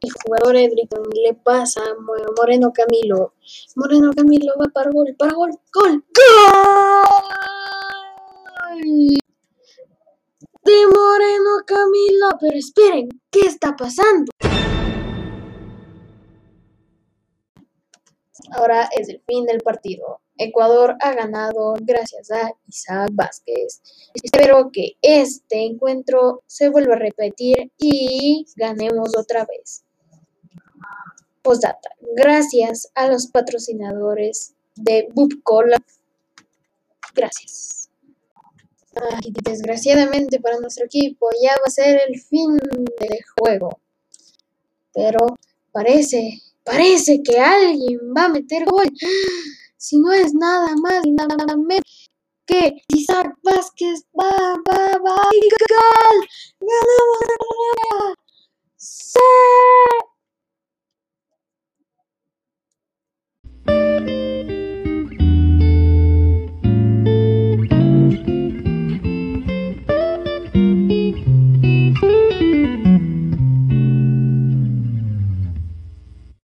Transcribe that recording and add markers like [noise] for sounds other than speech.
El jugador Edriton le pasa a Moreno Camilo. Moreno Camilo va para gol, para gol, gol, gol. De Moreno Camilo. Pero esperen, ¿qué está pasando? Ahora es el fin del partido. Ecuador ha ganado gracias a Isaac Vázquez. Espero que este encuentro se vuelva a repetir y ganemos otra vez. Postdata. Gracias a los patrocinadores de Bubcola. Gracias. desgraciadamente para nuestro equipo ya va a ser el fin del juego. Pero parece, parece que alguien va a meter gol [gasps] si no es nada más y nada menos que Isaac Vázquez va, va, va, y ¡Ganamos